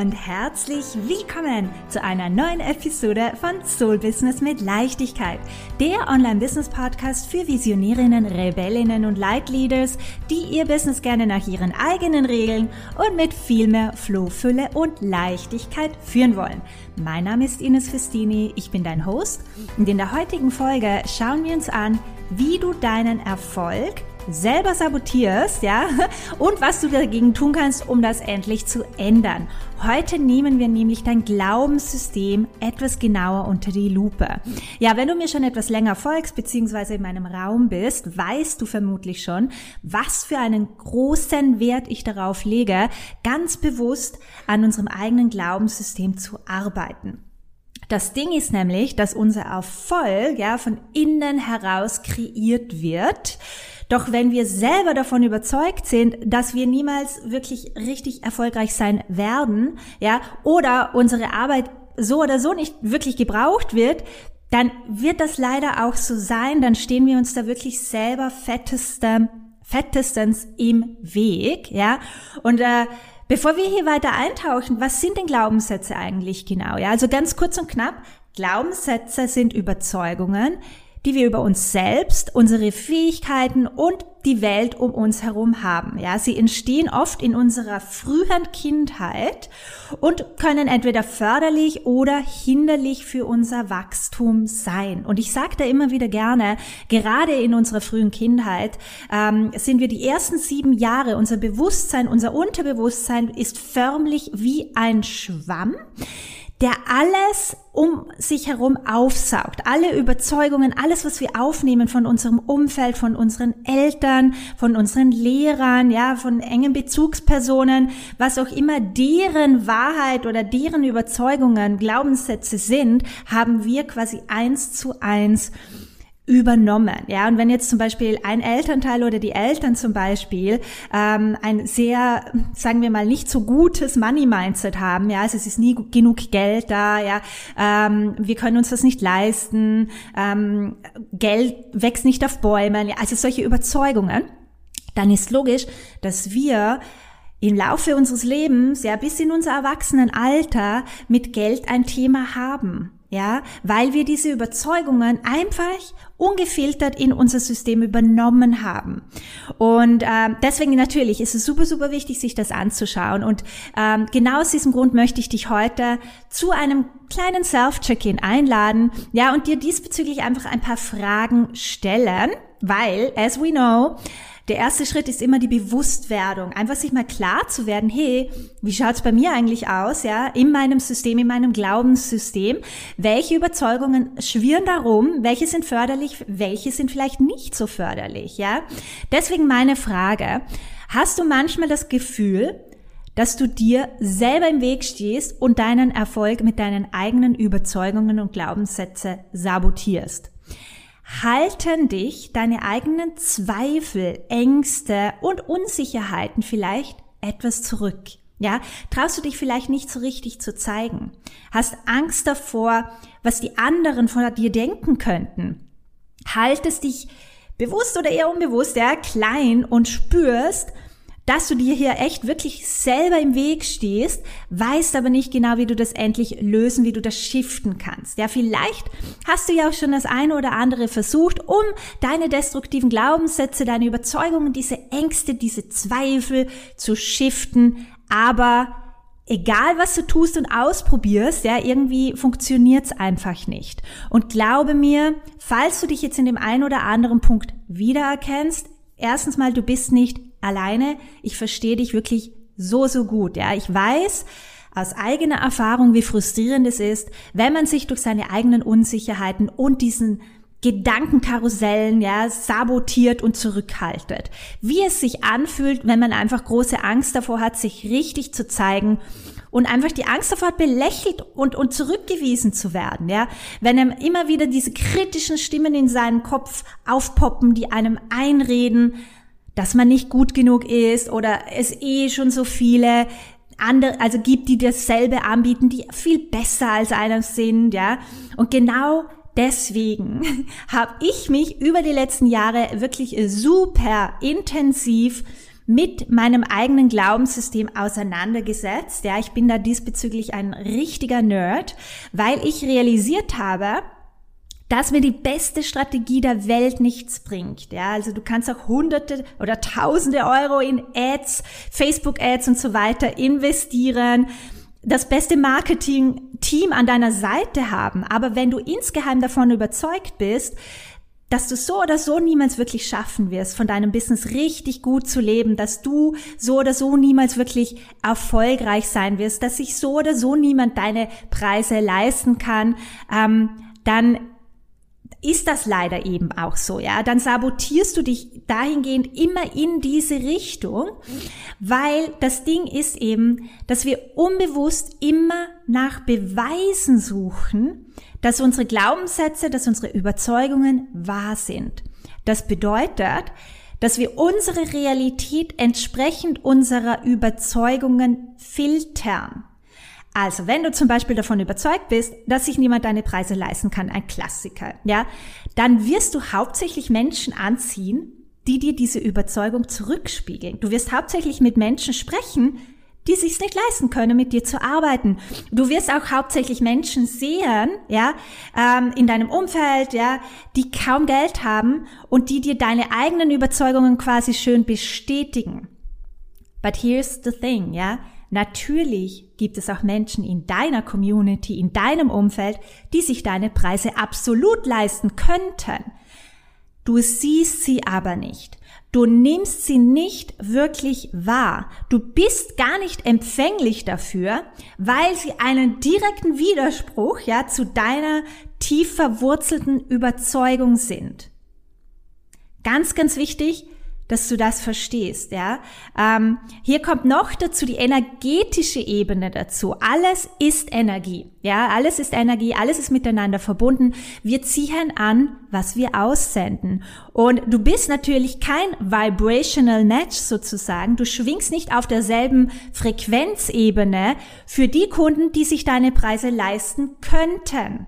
und herzlich willkommen zu einer neuen Episode von Soul Business mit Leichtigkeit, der Online-Business-Podcast für Visionärinnen, Rebellinnen und Leitleaders, die ihr Business gerne nach ihren eigenen Regeln und mit viel mehr Flow, Fülle und Leichtigkeit führen wollen. Mein Name ist Ines Festini, ich bin dein Host und in der heutigen Folge schauen wir uns an, wie du deinen Erfolg selber sabotierst, ja, und was du dagegen tun kannst, um das endlich zu ändern. Heute nehmen wir nämlich dein Glaubenssystem etwas genauer unter die Lupe. Ja, wenn du mir schon etwas länger folgst, beziehungsweise in meinem Raum bist, weißt du vermutlich schon, was für einen großen Wert ich darauf lege, ganz bewusst an unserem eigenen Glaubenssystem zu arbeiten. Das Ding ist nämlich, dass unser Erfolg ja von innen heraus kreiert wird. Doch wenn wir selber davon überzeugt sind, dass wir niemals wirklich richtig erfolgreich sein werden, ja, oder unsere Arbeit so oder so nicht wirklich gebraucht wird, dann wird das leider auch so sein, dann stehen wir uns da wirklich selber fetteste, fettestens im Weg, ja, und äh, Bevor wir hier weiter eintauchen, was sind denn Glaubenssätze eigentlich genau? Ja, also ganz kurz und knapp. Glaubenssätze sind Überzeugungen, die wir über uns selbst, unsere Fähigkeiten und die Welt um uns herum haben. Ja, sie entstehen oft in unserer frühen Kindheit und können entweder förderlich oder hinderlich für unser Wachstum sein. Und ich sage da immer wieder gerne, gerade in unserer frühen Kindheit ähm, sind wir die ersten sieben Jahre, unser Bewusstsein, unser Unterbewusstsein ist förmlich wie ein Schwamm der alles um sich herum aufsaugt. Alle Überzeugungen, alles, was wir aufnehmen von unserem Umfeld, von unseren Eltern, von unseren Lehrern, ja, von engen Bezugspersonen, was auch immer deren Wahrheit oder deren Überzeugungen, Glaubenssätze sind, haben wir quasi eins zu eins übernommen. Ja, und wenn jetzt zum Beispiel ein Elternteil oder die Eltern zum Beispiel ähm, ein sehr, sagen wir mal, nicht so gutes Money-Mindset haben, ja, also es ist nie genug Geld da, ja, ähm, wir können uns das nicht leisten, ähm, Geld wächst nicht auf Bäumen, ja, also solche Überzeugungen, dann ist logisch, dass wir im Laufe unseres Lebens, ja, bis in unser Erwachsenenalter mit Geld ein Thema haben ja, weil wir diese Überzeugungen einfach ungefiltert in unser System übernommen haben. Und ähm, deswegen natürlich ist es super, super wichtig, sich das anzuschauen. Und ähm, genau aus diesem Grund möchte ich dich heute zu einem kleinen Self-Check-in einladen, ja, und dir diesbezüglich einfach ein paar Fragen stellen, weil, as we know, der erste Schritt ist immer die Bewusstwerdung. Einfach sich mal klar zu werden, hey, wie schaut's bei mir eigentlich aus, ja, in meinem System, in meinem Glaubenssystem? Welche Überzeugungen schwirren darum? Welche sind förderlich? Welche sind vielleicht nicht so förderlich, ja? Deswegen meine Frage. Hast du manchmal das Gefühl, dass du dir selber im Weg stehst und deinen Erfolg mit deinen eigenen Überzeugungen und Glaubenssätze sabotierst? Halten dich deine eigenen Zweifel, Ängste und Unsicherheiten vielleicht etwas zurück. Ja, traust du dich vielleicht nicht so richtig zu zeigen? Hast Angst davor, was die anderen von dir denken könnten? Haltest dich bewusst oder eher unbewusst, ja, klein und spürst, dass du dir hier echt wirklich selber im Weg stehst, weißt aber nicht genau, wie du das endlich lösen, wie du das shiften kannst. Ja, vielleicht hast du ja auch schon das eine oder andere versucht, um deine destruktiven Glaubenssätze, deine Überzeugungen, diese Ängste, diese Zweifel zu shiften, aber egal was du tust und ausprobierst, ja, irgendwie funktioniert's einfach nicht. Und glaube mir, falls du dich jetzt in dem einen oder anderen Punkt wiedererkennst, erstens mal, du bist nicht alleine. Ich verstehe dich wirklich so, so gut. Ja, ich weiß aus eigener Erfahrung, wie frustrierend es ist, wenn man sich durch seine eigenen Unsicherheiten und diesen Gedankenkarussellen, ja, sabotiert und zurückhaltet. Wie es sich anfühlt, wenn man einfach große Angst davor hat, sich richtig zu zeigen und einfach die Angst davor hat, belächelt und, und zurückgewiesen zu werden, ja. Wenn er immer wieder diese kritischen Stimmen in seinem Kopf aufpoppen, die einem einreden, dass man nicht gut genug ist oder es eh schon so viele andere, also gibt, die dasselbe anbieten, die viel besser als einer sind, ja. Und genau deswegen habe ich mich über die letzten Jahre wirklich super intensiv mit meinem eigenen Glaubenssystem auseinandergesetzt. Ja, ich bin da diesbezüglich ein richtiger Nerd, weil ich realisiert habe, dass mir die beste Strategie der Welt nichts bringt. Ja, also du kannst auch hunderte oder tausende Euro in Ads, Facebook Ads und so weiter investieren, das beste Marketing-Team an deiner Seite haben. Aber wenn du insgeheim davon überzeugt bist, dass du so oder so niemals wirklich schaffen wirst, von deinem Business richtig gut zu leben, dass du so oder so niemals wirklich erfolgreich sein wirst, dass sich so oder so niemand deine Preise leisten kann, ähm, dann ist das leider eben auch so, ja. Dann sabotierst du dich dahingehend immer in diese Richtung, weil das Ding ist eben, dass wir unbewusst immer nach Beweisen suchen, dass unsere Glaubenssätze, dass unsere Überzeugungen wahr sind. Das bedeutet, dass wir unsere Realität entsprechend unserer Überzeugungen filtern. Also, wenn du zum Beispiel davon überzeugt bist, dass sich niemand deine Preise leisten kann, ein Klassiker, ja, dann wirst du hauptsächlich Menschen anziehen, die dir diese Überzeugung zurückspiegeln. Du wirst hauptsächlich mit Menschen sprechen, die sich's nicht leisten können, mit dir zu arbeiten. Du wirst auch hauptsächlich Menschen sehen, ja, ähm, in deinem Umfeld, ja, die kaum Geld haben und die dir deine eigenen Überzeugungen quasi schön bestätigen. But here's the thing, ja. Natürlich gibt es auch Menschen in deiner Community, in deinem Umfeld, die sich deine Preise absolut leisten könnten. Du siehst sie aber nicht. Du nimmst sie nicht wirklich wahr. Du bist gar nicht empfänglich dafür, weil sie einen direkten Widerspruch, ja, zu deiner tief verwurzelten Überzeugung sind. Ganz, ganz wichtig, dass du das verstehst, ja. Ähm, hier kommt noch dazu die energetische Ebene dazu. Alles ist Energie, ja. Alles ist Energie, alles ist miteinander verbunden. Wir ziehen an, was wir aussenden. Und du bist natürlich kein vibrational match sozusagen. Du schwingst nicht auf derselben Frequenzebene für die Kunden, die sich deine Preise leisten könnten.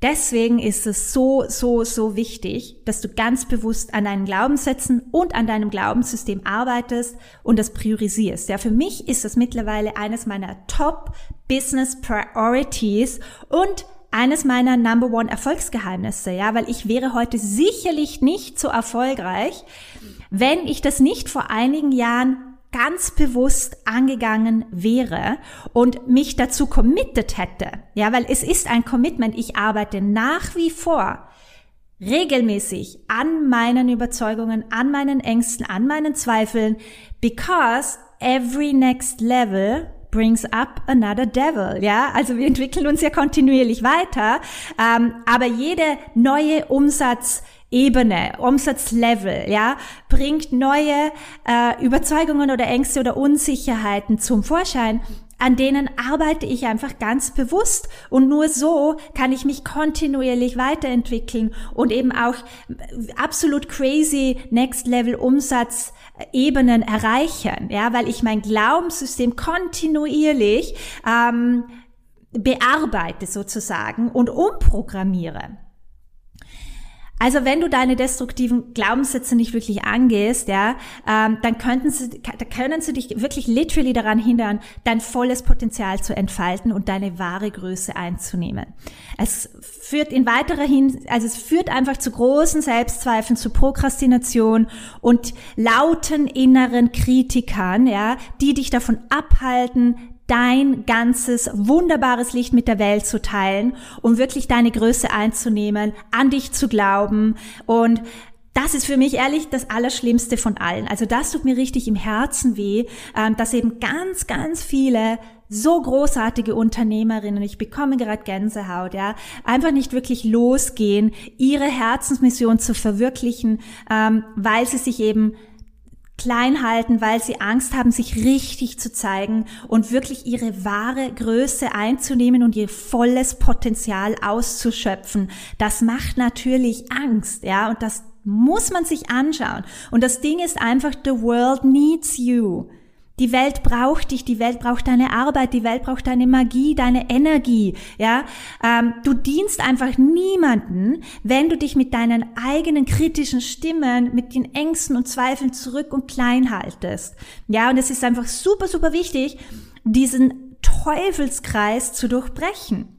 Deswegen ist es so, so, so wichtig, dass du ganz bewusst an deinen Glaubenssätzen und an deinem Glaubenssystem arbeitest und das priorisierst. Ja, für mich ist das mittlerweile eines meiner Top Business Priorities und eines meiner Number One Erfolgsgeheimnisse, ja, weil ich wäre heute sicherlich nicht so erfolgreich, wenn ich das nicht vor einigen Jahren ganz bewusst angegangen wäre und mich dazu committed hätte. Ja, weil es ist ein Commitment. Ich arbeite nach wie vor regelmäßig an meinen Überzeugungen, an meinen Ängsten, an meinen Zweifeln, because every next level brings up another devil. Ja, also wir entwickeln uns ja kontinuierlich weiter, ähm, aber jede neue Umsatz Ebene, Umsatzlevel, ja, bringt neue äh, Überzeugungen oder Ängste oder Unsicherheiten zum Vorschein, an denen arbeite ich einfach ganz bewusst und nur so kann ich mich kontinuierlich weiterentwickeln und eben auch absolut crazy Next Level Umsatzebenen erreichen, ja, weil ich mein Glaubenssystem kontinuierlich ähm, bearbeite sozusagen und umprogrammiere. Also wenn du deine destruktiven Glaubenssätze nicht wirklich angehst, ja, ähm, dann könnten sie, können sie dich wirklich literally daran hindern, dein volles Potenzial zu entfalten und deine wahre Größe einzunehmen. Es führt in weiterer Hin, also es führt einfach zu großen Selbstzweifeln, zu Prokrastination und lauten inneren Kritikern, ja, die dich davon abhalten, dein ganzes wunderbares Licht mit der Welt zu teilen um wirklich deine Größe einzunehmen, an dich zu glauben und das ist für mich ehrlich das Allerschlimmste von allen. Also das tut mir richtig im Herzen weh, ähm, dass eben ganz, ganz viele so großartige Unternehmerinnen, ich bekomme gerade Gänsehaut, ja, einfach nicht wirklich losgehen, ihre Herzensmission zu verwirklichen, ähm, weil sie sich eben klein halten, weil sie Angst haben, sich richtig zu zeigen und wirklich ihre wahre Größe einzunehmen und ihr volles Potenzial auszuschöpfen. Das macht natürlich Angst, ja, und das muss man sich anschauen. Und das Ding ist einfach, the world needs you. Die Welt braucht dich, die Welt braucht deine Arbeit, die Welt braucht deine Magie, deine Energie. Ja, ähm, du dienst einfach niemanden, wenn du dich mit deinen eigenen kritischen Stimmen, mit den Ängsten und Zweifeln zurück und klein haltest. Ja, und es ist einfach super, super wichtig, diesen Teufelskreis zu durchbrechen.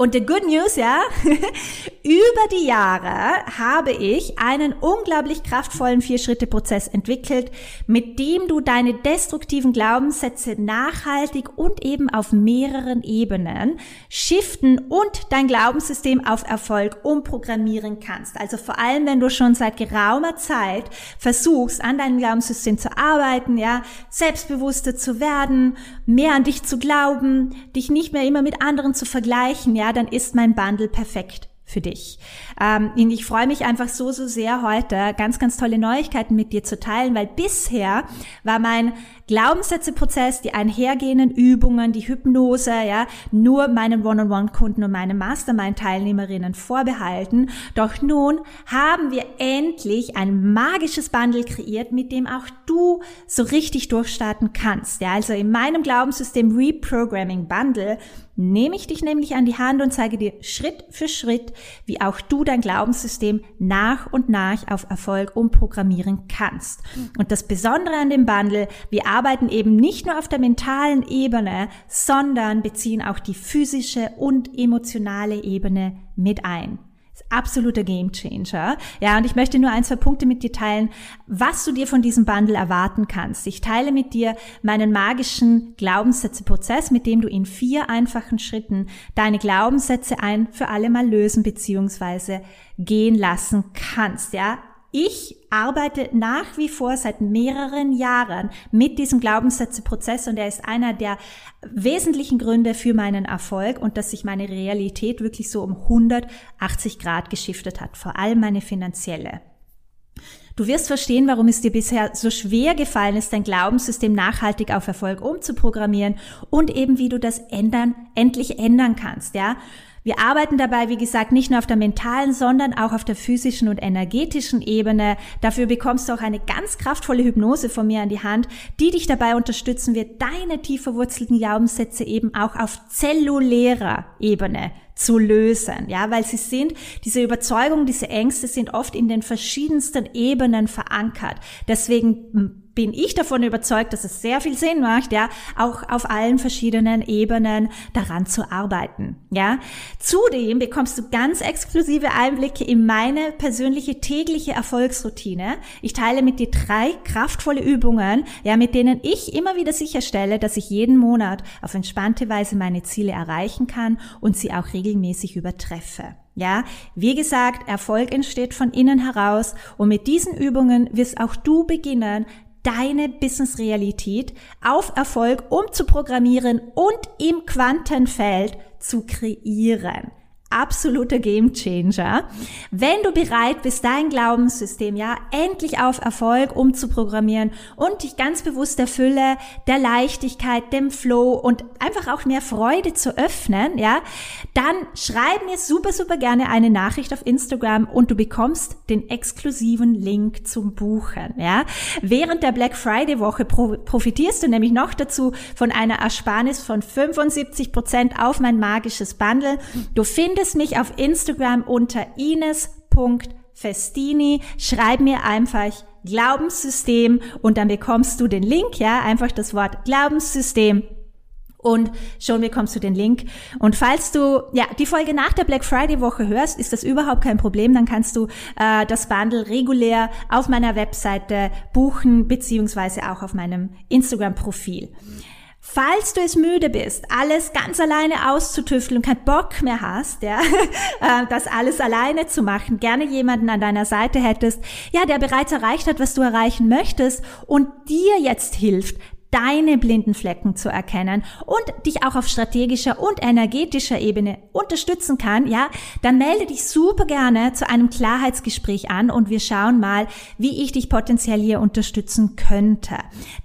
Und the good news, ja, über die Jahre habe ich einen unglaublich kraftvollen Vier-Schritte-Prozess entwickelt, mit dem du deine destruktiven Glaubenssätze nachhaltig und eben auf mehreren Ebenen shiften und dein Glaubenssystem auf Erfolg umprogrammieren kannst. Also vor allem, wenn du schon seit geraumer Zeit versuchst, an deinem Glaubenssystem zu arbeiten, ja, selbstbewusster zu werden, mehr an dich zu glauben, dich nicht mehr immer mit anderen zu vergleichen, ja, dann ist mein Bundle perfekt für dich. Ähm, ich freue mich einfach so, so sehr heute ganz, ganz tolle Neuigkeiten mit dir zu teilen, weil bisher war mein Glaubenssätzeprozess, die einhergehenden Übungen, die Hypnose, ja, nur meinen One-on-One-Kunden und meinen Mastermind-Teilnehmerinnen vorbehalten. Doch nun haben wir endlich ein magisches Bundle kreiert, mit dem auch du so richtig durchstarten kannst. Ja, also in meinem Glaubenssystem Reprogramming Bundle nehme ich dich nämlich an die Hand und zeige dir Schritt für Schritt, wie auch du dein Glaubenssystem nach und nach auf Erfolg umprogrammieren kannst. Und das Besondere an dem Bundle, wir arbeiten eben nicht nur auf der mentalen Ebene, sondern beziehen auch die physische und emotionale Ebene mit ein absoluter Gamechanger. Ja, und ich möchte nur ein, zwei Punkte mit dir teilen, was du dir von diesem Bundle erwarten kannst. Ich teile mit dir meinen magischen Glaubenssätzeprozess, mit dem du in vier einfachen Schritten deine Glaubenssätze ein für alle Mal lösen bzw. gehen lassen kannst. Ja, ich arbeite nach wie vor seit mehreren Jahren mit diesem Glaubenssätzeprozess und er ist einer der wesentlichen Gründe für meinen Erfolg und dass sich meine Realität wirklich so um 180 Grad geschiftet hat, vor allem meine finanzielle. Du wirst verstehen, warum es dir bisher so schwer gefallen ist, dein Glaubenssystem nachhaltig auf Erfolg umzuprogrammieren und eben wie du das ändern, endlich ändern kannst, ja. Wir arbeiten dabei, wie gesagt, nicht nur auf der mentalen, sondern auch auf der physischen und energetischen Ebene. Dafür bekommst du auch eine ganz kraftvolle Hypnose von mir an die Hand, die dich dabei unterstützen wird, deine tief verwurzelten Glaubenssätze eben auch auf zellulärer Ebene zu lösen, ja, weil sie sind, diese Überzeugung, diese Ängste sind oft in den verschiedensten Ebenen verankert. Deswegen bin ich davon überzeugt, dass es sehr viel Sinn macht, ja, auch auf allen verschiedenen Ebenen daran zu arbeiten, ja. Zudem bekommst du ganz exklusive Einblicke in meine persönliche tägliche Erfolgsroutine. Ich teile mit dir drei kraftvolle Übungen, ja, mit denen ich immer wieder sicherstelle, dass ich jeden Monat auf entspannte Weise meine Ziele erreichen kann und sie auch regelmäßig übertreffe. Ja, wie gesagt, Erfolg entsteht von innen heraus und mit diesen Übungen wirst auch du beginnen, deine Business-Realität auf Erfolg umzuprogrammieren und im Quantenfeld zu kreieren absoluter Gamechanger. Wenn du bereit bist, dein Glaubenssystem ja endlich auf Erfolg umzuprogrammieren und dich ganz bewusst der Fülle, der Leichtigkeit, dem Flow und einfach auch mehr Freude zu öffnen, ja, dann schreib mir super, super gerne eine Nachricht auf Instagram und du bekommst den exklusiven Link zum Buchen, ja. Während der Black Friday Woche profitierst du nämlich noch dazu von einer Ersparnis von 75 Prozent auf mein magisches Bundle. Du findest findest mich auf Instagram unter ines.festini. Schreib mir einfach Glaubenssystem und dann bekommst du den Link, ja, einfach das Wort Glaubenssystem und schon bekommst du den Link. Und falls du ja die Folge nach der Black Friday Woche hörst, ist das überhaupt kein Problem. Dann kannst du äh, das Bundle regulär auf meiner Webseite buchen beziehungsweise auch auf meinem Instagram Profil. Falls du es müde bist, alles ganz alleine auszutüfteln und keinen Bock mehr hast, ja, äh, das alles alleine zu machen, gerne jemanden an deiner Seite hättest, ja, der bereits erreicht hat, was du erreichen möchtest und dir jetzt hilft, deine blinden Flecken zu erkennen und dich auch auf strategischer und energetischer Ebene unterstützen kann, ja, dann melde dich super gerne zu einem Klarheitsgespräch an und wir schauen mal, wie ich dich potenziell hier unterstützen könnte.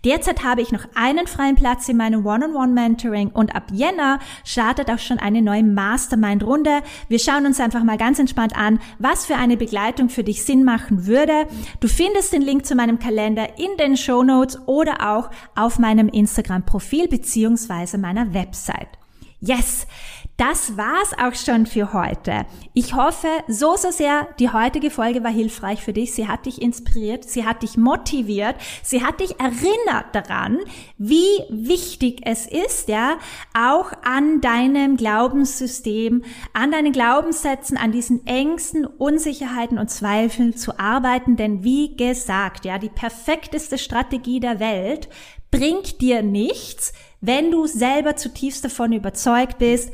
Derzeit habe ich noch einen freien Platz in meinem One-on-One-Mentoring und ab Jänner startet auch schon eine neue Mastermind-Runde. Wir schauen uns einfach mal ganz entspannt an, was für eine Begleitung für dich Sinn machen würde. Du findest den Link zu meinem Kalender in den Show Notes oder auch auf auf meinem Instagram-Profil beziehungsweise meiner Website. Yes, das war's auch schon für heute. Ich hoffe so, so sehr, die heutige Folge war hilfreich für dich. Sie hat dich inspiriert, sie hat dich motiviert, sie hat dich erinnert daran, wie wichtig es ist, ja, auch an deinem Glaubenssystem, an deinen Glaubenssätzen, an diesen Ängsten, Unsicherheiten und Zweifeln zu arbeiten. Denn wie gesagt, ja, die perfekteste Strategie der Welt bringt dir nichts, wenn du selber zutiefst davon überzeugt bist,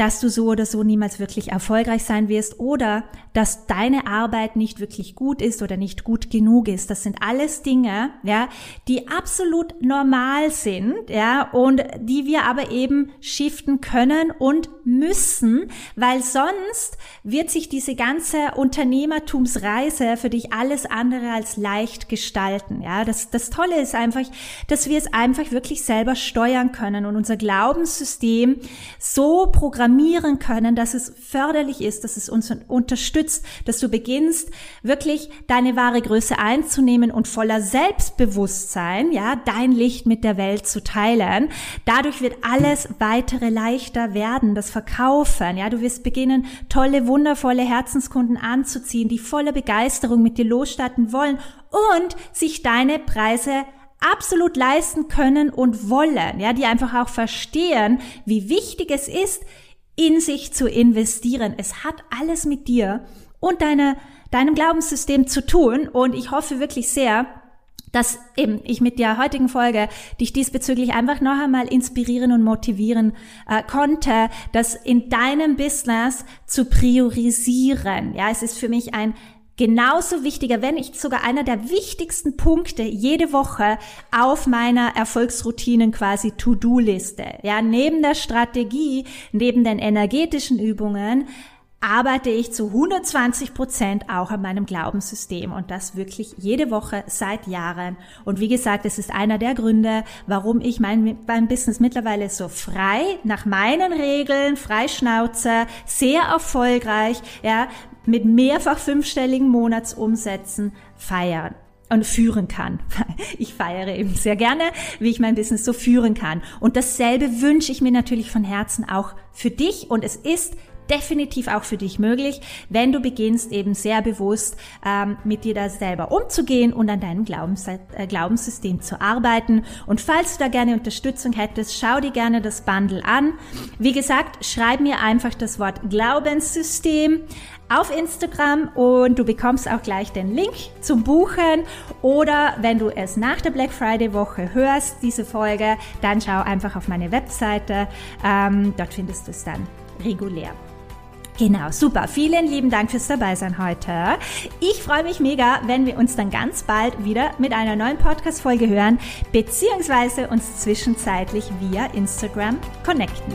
dass du so oder so niemals wirklich erfolgreich sein wirst oder dass deine Arbeit nicht wirklich gut ist oder nicht gut genug ist. Das sind alles Dinge, ja, die absolut normal sind, ja, und die wir aber eben shiften können und müssen, weil sonst wird sich diese ganze Unternehmertumsreise für dich alles andere als leicht gestalten, ja. Das, das Tolle ist einfach, dass wir es einfach wirklich selber steuern können und unser Glaubenssystem so programmieren programmieren können, dass es förderlich ist, dass es uns unterstützt, dass du beginnst, wirklich deine wahre Größe einzunehmen und voller Selbstbewusstsein, ja, dein Licht mit der Welt zu teilen. Dadurch wird alles weitere leichter werden, das Verkaufen, ja, du wirst beginnen, tolle, wundervolle Herzenskunden anzuziehen, die voller Begeisterung mit dir losstarten wollen und sich deine Preise absolut leisten können und wollen, ja, die einfach auch verstehen, wie wichtig es ist, in sich zu investieren. Es hat alles mit dir und deine, deinem Glaubenssystem zu tun. Und ich hoffe wirklich sehr, dass eben ich mit der heutigen Folge dich diesbezüglich einfach noch einmal inspirieren und motivieren äh, konnte, das in deinem Business zu priorisieren. Ja, es ist für mich ein genauso wichtiger, wenn nicht sogar einer der wichtigsten Punkte jede Woche auf meiner Erfolgsroutinen quasi To-Do-Liste. Ja, neben der Strategie, neben den energetischen Übungen, arbeite ich zu 120 Prozent auch an meinem Glaubenssystem und das wirklich jede Woche seit Jahren. Und wie gesagt, es ist einer der Gründe, warum ich mein, mein Business mittlerweile so frei, nach meinen Regeln, freischnauze, sehr erfolgreich, ja, mit mehrfach fünfstelligen Monatsumsätzen feiern und führen kann. Ich feiere eben sehr gerne, wie ich mein Business so führen kann. Und dasselbe wünsche ich mir natürlich von Herzen auch für dich. Und es ist definitiv auch für dich möglich, wenn du beginnst eben sehr bewusst ähm, mit dir da selber umzugehen und an deinem Glaubens äh, Glaubenssystem zu arbeiten. Und falls du da gerne Unterstützung hättest, schau dir gerne das Bundle an. Wie gesagt, schreib mir einfach das Wort Glaubenssystem auf Instagram und du bekommst auch gleich den Link zum Buchen oder wenn du es nach der Black Friday Woche hörst, diese Folge, dann schau einfach auf meine Webseite. Ähm, dort findest du es dann regulär. Genau, super. Vielen lieben Dank fürs Dabeisein heute. Ich freue mich mega, wenn wir uns dann ganz bald wieder mit einer neuen Podcast-Folge hören, beziehungsweise uns zwischenzeitlich via Instagram connecten.